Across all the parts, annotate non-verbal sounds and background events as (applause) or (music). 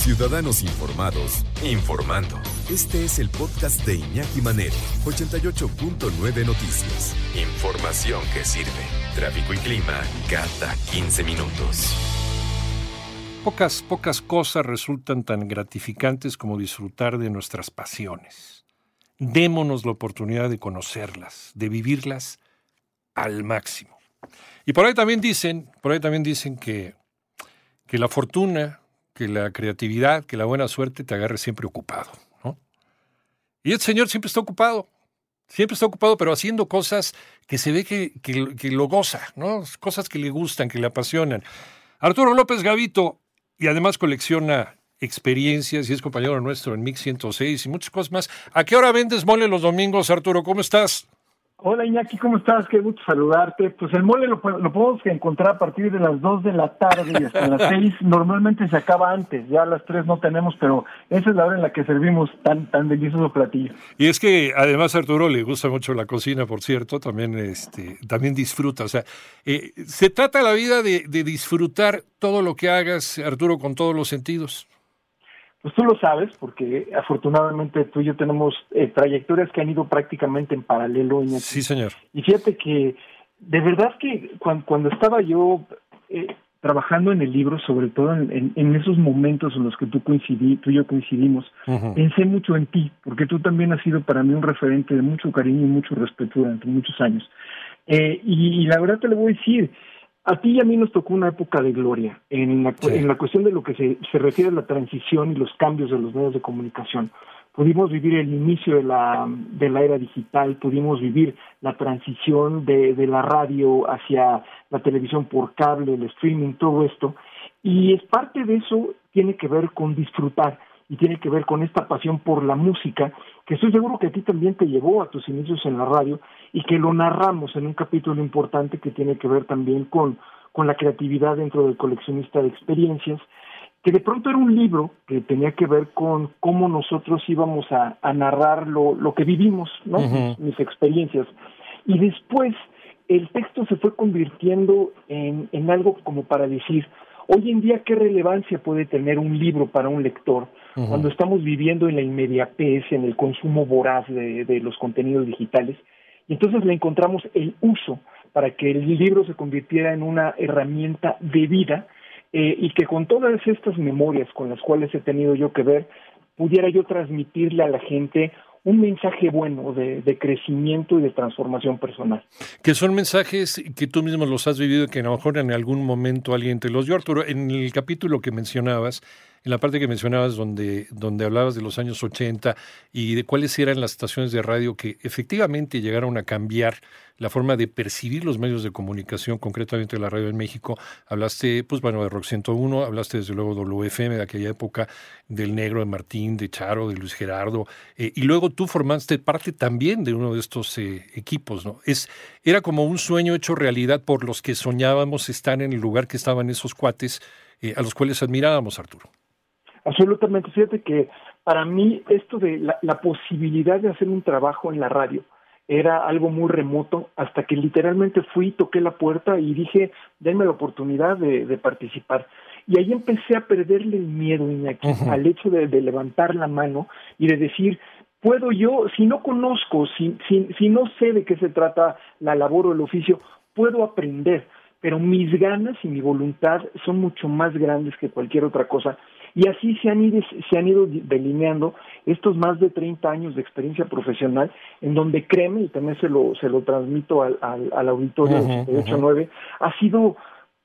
Ciudadanos Informados, informando. Este es el podcast de Iñaki Manero, 88.9 Noticias. Información que sirve. Tráfico y clima cada 15 minutos. Pocas, pocas cosas resultan tan gratificantes como disfrutar de nuestras pasiones. Démonos la oportunidad de conocerlas, de vivirlas al máximo. Y por ahí también dicen, por ahí también dicen que, que la fortuna, que la creatividad, que la buena suerte te agarre siempre ocupado. ¿no? Y el Señor siempre está ocupado, siempre está ocupado, pero haciendo cosas que se ve que, que, lo goza, ¿no? cosas que le gustan, que le apasionan. Arturo López Gavito, y además colecciona experiencias y es compañero nuestro en Mix 106 y muchas cosas más. ¿A qué hora vendes mole los domingos, Arturo? ¿Cómo estás? Hola Iñaki, ¿cómo estás? Qué gusto saludarte. Pues el mole lo, lo, podemos encontrar a partir de las 2 de la tarde y hasta las (laughs) 6. Normalmente se acaba antes, ya a las 3 no tenemos, pero esa es la hora en la que servimos tan tan delicioso platillo. Y es que además a Arturo le gusta mucho la cocina, por cierto, también, este, también disfruta. O sea, eh, se trata la vida de, de disfrutar todo lo que hagas, Arturo, con todos los sentidos. Pues tú lo sabes, porque afortunadamente tú y yo tenemos eh, trayectorias que han ido prácticamente en paralelo. Iñaki. Sí, señor. Y fíjate que de verdad que cuando, cuando estaba yo eh, trabajando en el libro, sobre todo en, en, en, esos momentos en los que tú coincidí, tú y yo coincidimos, uh -huh. pensé mucho en ti, porque tú también has sido para mí un referente de mucho cariño y mucho respeto durante muchos años. Eh, y, y la verdad te lo voy a decir, a ti y a mí nos tocó una época de gloria en la, sí. en la cuestión de lo que se, se, refiere a la transición y los cambios de los medios de comunicación. Pudimos vivir el inicio de la, de la era digital, pudimos vivir la transición de, de la radio hacia la televisión por cable, el streaming, todo esto. Y es parte de eso tiene que ver con disfrutar y tiene que ver con esta pasión por la música, que estoy seguro que a ti también te llevó a tus inicios en la radio y que lo narramos en un capítulo importante que tiene que ver también con, con la creatividad dentro del coleccionista de experiencias, que de pronto era un libro que tenía que ver con cómo nosotros íbamos a, a narrar lo, lo que vivimos, ¿no? Uh -huh. mis, mis experiencias. Y después el texto se fue convirtiendo en, en algo como para decir, Hoy en día, ¿qué relevancia puede tener un libro para un lector uh -huh. cuando estamos viviendo en la inmediatez, en el consumo voraz de, de, los contenidos digitales? Y entonces le encontramos el uso para que el libro se convirtiera en una herramienta de vida eh, y que con todas estas memorias con las cuales he tenido yo que ver, pudiera yo transmitirle a la gente un mensaje bueno de, de, crecimiento y de transformación personal. Que son mensajes que tú mismo los has vivido y que a lo mejor en algún momento alguien te los dio, Arturo. En el capítulo que mencionabas, en la parte que mencionabas donde, donde hablabas de los años 80 y de cuáles eran las estaciones de radio que efectivamente llegaron a cambiar la forma de percibir los medios de comunicación, concretamente la radio en México. Hablaste, pues bueno, de Rock 101, hablaste desde luego de WFM de aquella época, del Negro, de Martín, de Charo, de Luis Gerardo, eh, y luego tú formaste parte también de uno de estos eh, equipos, ¿no? Es, era como un sueño hecho realidad por los que soñábamos estar en el lugar que estaban esos cuates eh, a los cuales admirábamos, Arturo. Absolutamente, fíjate que para mí esto de la, la posibilidad de hacer un trabajo en la radio, era algo muy remoto hasta que literalmente fui, toqué la puerta y dije, denme la oportunidad de, de participar. Y ahí empecé a perderle el miedo, Iñaki, uh -huh. al hecho de, de, levantar la mano y de decir, puedo yo, si no conozco, si, si, si no sé de qué se trata la labor o el oficio, puedo aprender, pero mis ganas y mi voluntad son mucho más grandes que cualquier otra cosa y así se han, ido, se han ido delineando estos más de 30 años de experiencia profesional, en donde créeme, y también se lo, se lo transmito al, al, al auditorio uh -huh, de 89, uh -huh. ha sido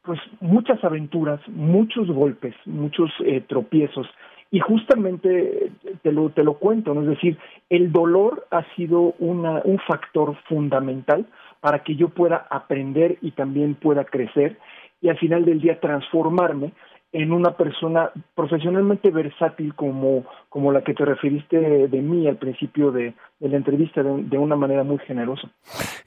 pues muchas aventuras, muchos golpes, muchos eh, tropiezos, y justamente te lo, te lo cuento, ¿no? es decir, el dolor ha sido una, un factor fundamental para que yo pueda aprender y también pueda crecer y al final del día transformarme en una persona profesionalmente versátil como, como la que te referiste de, mí al principio de, la entrevista de, una manera muy generosa.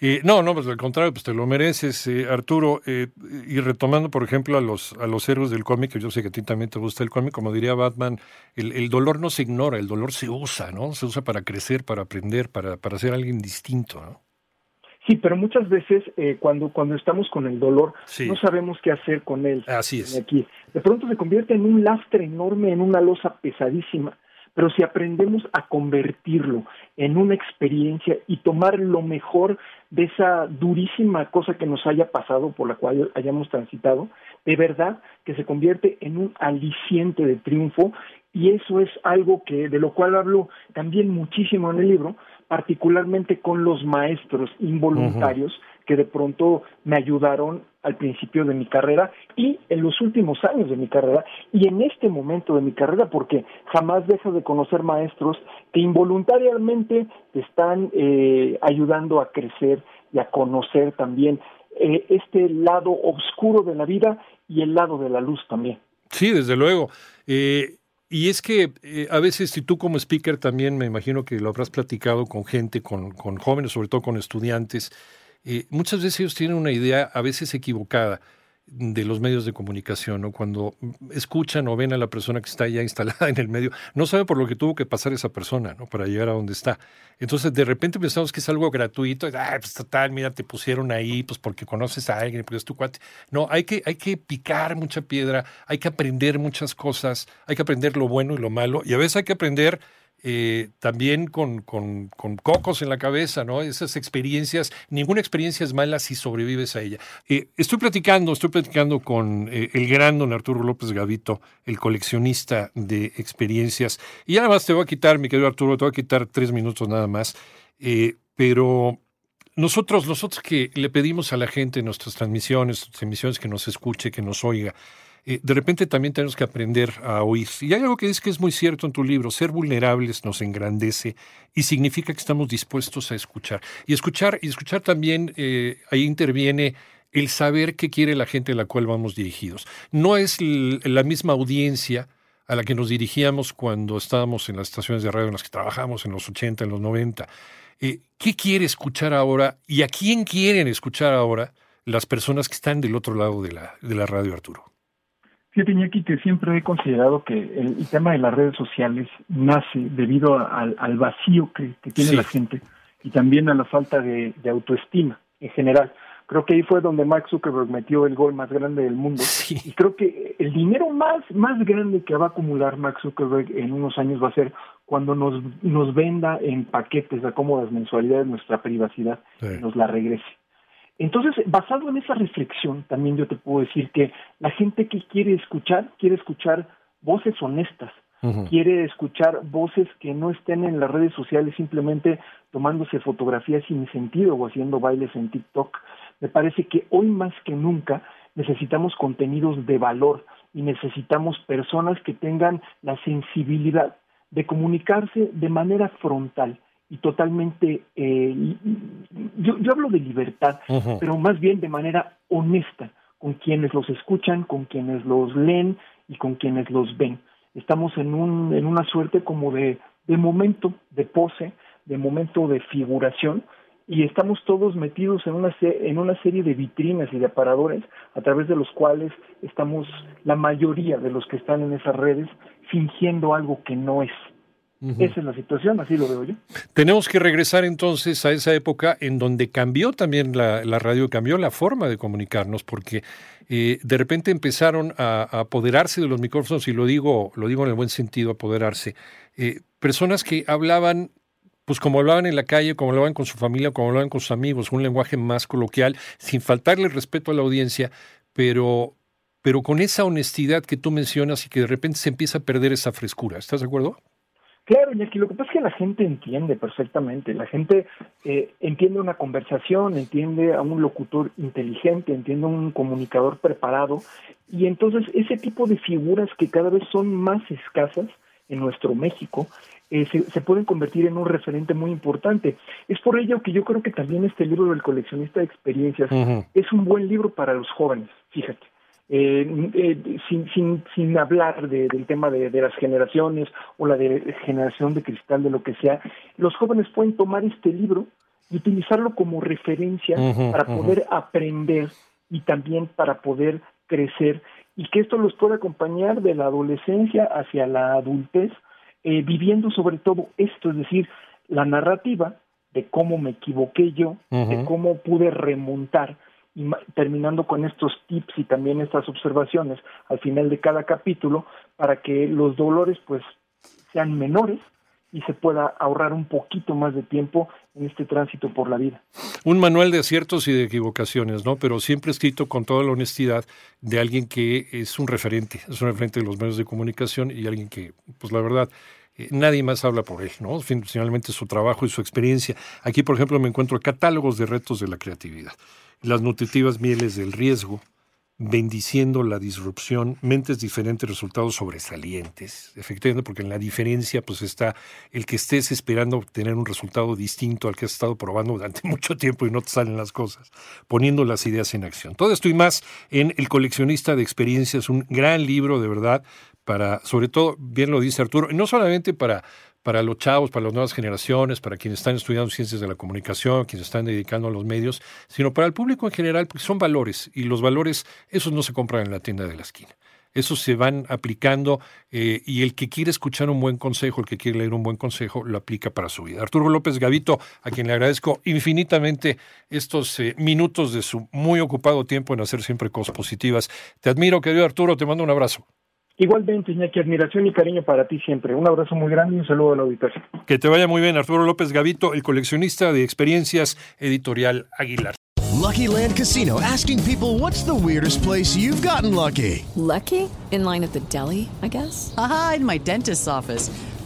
Eh, no, no, pues al contrario, pues te lo mereces, eh, Arturo. Eh, y retomando, por ejemplo, a los, a los héroes del cómic, que yo sé que a ti también te gusta el cómic, como diría Batman, el, el, dolor no se ignora, el dolor se usa, ¿no? Se usa para crecer, para aprender, para, para ser alguien distinto, ¿no? Sí, pero muchas veces eh, cuando, cuando estamos con el dolor no sabemos qué hacer con él. Así es. Aquí. De pronto se convierte en un lastre enorme, en una losa pesadísima. Pero si aprendemos a convertirlo en una experiencia y tomar lo mejor de esa durísima cosa que nos haya pasado, por la cual hayamos transitado, de verdad que se convierte en un aliciente de triunfo y eso es algo que de lo cual hablo también muchísimo en el libro, particularmente con los maestros involuntarios que de pronto me ayudaron al principio de mi carrera y en los últimos años de mi carrera y en este momento de mi carrera porque jamás dejas de conocer maestros que involuntariamente te están eh, ayudando a crecer y a conocer también eh, este lado oscuro de la vida y el lado de la luz también. Sí, desde luego. Eh, y es que eh, a veces, si tú como speaker también me imagino que lo habrás platicado con gente, con, con jóvenes, sobre todo con estudiantes, eh, muchas veces ellos tienen una idea a veces equivocada de los medios de comunicación, ¿no? Cuando escuchan o ven a la persona que está ya instalada en el medio, no sabe por lo que tuvo que pasar esa persona, ¿no? Para llegar a donde está. Entonces, de repente pensamos que es algo gratuito, ah, pues total, mira, te pusieron ahí, pues porque conoces a alguien, porque es tu cuate. No, hay que, hay que picar mucha piedra, hay que aprender muchas cosas, hay que aprender lo bueno y lo malo, y a veces hay que aprender eh, también con, con, cocos en la cabeza, ¿no? Esas experiencias, ninguna experiencia es mala si sobrevives a ella. Eh, estoy platicando, estoy platicando con eh, el gran don Arturo López Gavito, el coleccionista de experiencias. Y nada más te voy a quitar, mi querido Arturo, te voy a quitar tres minutos nada más. pero nosotros, nosotros que le pedimos a la gente en nuestras transmisiones, nuestras que nos escuche, que nos oiga, eh, de repente también tenemos que aprender a oír. Y hay algo que dices que es muy cierto en tu libro, ser vulnerables nos engrandece y significa que estamos dispuestos a escuchar. Y escuchar, y escuchar también, eh, ahí interviene el saber qué quiere la gente a la cual vamos dirigidos. No es la misma audiencia a la que nos dirigíamos cuando estábamos en las estaciones de radio en las que trabajamos en los 80, en los 90. Eh, ¿Qué quiere escuchar ahora y a quién quieren escuchar ahora las personas que están del otro lado de la, de la radio, Arturo? Fíjate, aquí que siempre he considerado que el, tema de las redes sociales nace debido al, vacío que, tiene la gente y también a la falta de, autoestima en general. Creo que ahí fue donde Mark Zuckerberg metió el gol más grande del mundo. Y creo que el dinero más, más grande que va a acumular Mark Zuckerberg en unos años va a ser cuando nos, nos venda en paquetes a cómodas mensualidades nuestra privacidad y nos la regrese. Entonces, basado en esa reflexión, también yo te puedo decir que la gente que quiere escuchar, quiere escuchar voces honestas, quiere escuchar voces que no estén en las redes sociales simplemente tomándose fotografías sin sentido o haciendo bailes en TikTok. Me parece que hoy más que nunca necesitamos contenidos de valor y necesitamos personas que tengan la sensibilidad de comunicarse de manera frontal, y totalmente, eh, yo, yo, hablo de libertad, pero más bien de manera honesta, con quienes los escuchan, con quienes los leen y con quienes los ven. Estamos en, un, en una suerte como de, de momento, de pose, de momento de figuración, y estamos todos metidos en una, en una serie de vitrinas y de aparadores a través de los cuales estamos, la mayoría de los que están en esas redes, fingiendo algo que no es. Esa es la situación, así lo veo yo. Tenemos que regresar entonces a esa época en donde cambió también la, radio, cambió la forma de comunicarnos, porque eh, de repente empezaron a, apoderarse de los micrófonos, y lo digo, lo digo en el buen sentido, apoderarse, eh, personas que hablaban pues como hablaban en la calle, como hablaban con su familia, como hablaban con sus amigos, un lenguaje más coloquial, sin faltarle respeto a la audiencia, pero, pero con esa honestidad que tú mencionas y que de repente se empieza a perder esa frescura. ¿Estás de acuerdo? Claro, aquí lo que pasa es que la gente entiende perfectamente, la gente eh, entiende una conversación, entiende a un locutor inteligente, entiende a un comunicador preparado, y entonces ese tipo de figuras que cada vez son más escasas en nuestro México, eh, se, pueden convertir en un referente muy importante. Es por ello que yo creo que también este libro del coleccionista de experiencias es un buen libro para los jóvenes, fíjate eh, eh, sin, sin, sin hablar del tema de, las generaciones o la de generación de cristal, de lo que sea, los jóvenes pueden tomar este libro y utilizarlo como referencia para poder aprender y también para poder crecer y que esto los pueda acompañar de la adolescencia hacia la adultez, eh, viviendo sobre todo esto, es decir, la narrativa de cómo me equivoqué yo, de cómo pude remontar y terminando con estos tips y también estas observaciones al final de cada capítulo para que los dolores pues sean menores y se pueda ahorrar un poquito más de tiempo en este tránsito por la vida. Un manual de aciertos y de equivocaciones, ¿no? Pero siempre escrito con toda la honestidad de alguien que es un referente, es un referente de los medios de comunicación y alguien que, pues la verdad, eh, nadie más habla por él, ¿no? Finalmente su trabajo y su experiencia. Aquí, por ejemplo, me encuentro catálogos de retos de la creatividad las nutritivas mieles del riesgo, bendiciendo la disrupción, mentes diferentes, resultados sobresalientes. Efectivamente, porque en la diferencia pues está el que estés esperando obtener un resultado distinto al que has estado probando durante (laughs) mucho tiempo y no te salen las cosas, poniendo las ideas en acción. Todo esto y más en El coleccionista de experiencias, un gran libro de verdad para, sobre todo, bien lo dice Arturo, no solamente para para los chavos, para las nuevas generaciones, para quienes están estudiando ciencias de la comunicación, quienes están dedicando a los medios, sino para el público en general, porque son valores y los valores, esos no se compran en la tienda de la esquina. Esos se van aplicando eh, y el que quiere escuchar un buen consejo, el que quiere leer un buen consejo, lo aplica para su vida. Arturo López Gavito, a quien le agradezco infinitamente estos eh, minutos de su muy ocupado tiempo en hacer siempre cosas positivas. Te admiro, querido Arturo, te mando un abrazo. Igualmente, Iñaki, admiración y cariño para ti siempre. Un abrazo muy grande y un saludo al auditorio. Que te vaya muy bien, Arturo López Gavito, el coleccionista de experiencias editorial Aguilar. Lucky Land Casino, asking people what's the weirdest place you've gotten lucky. Lucky? In line at the deli, I guess. Aha, in my dentist's office.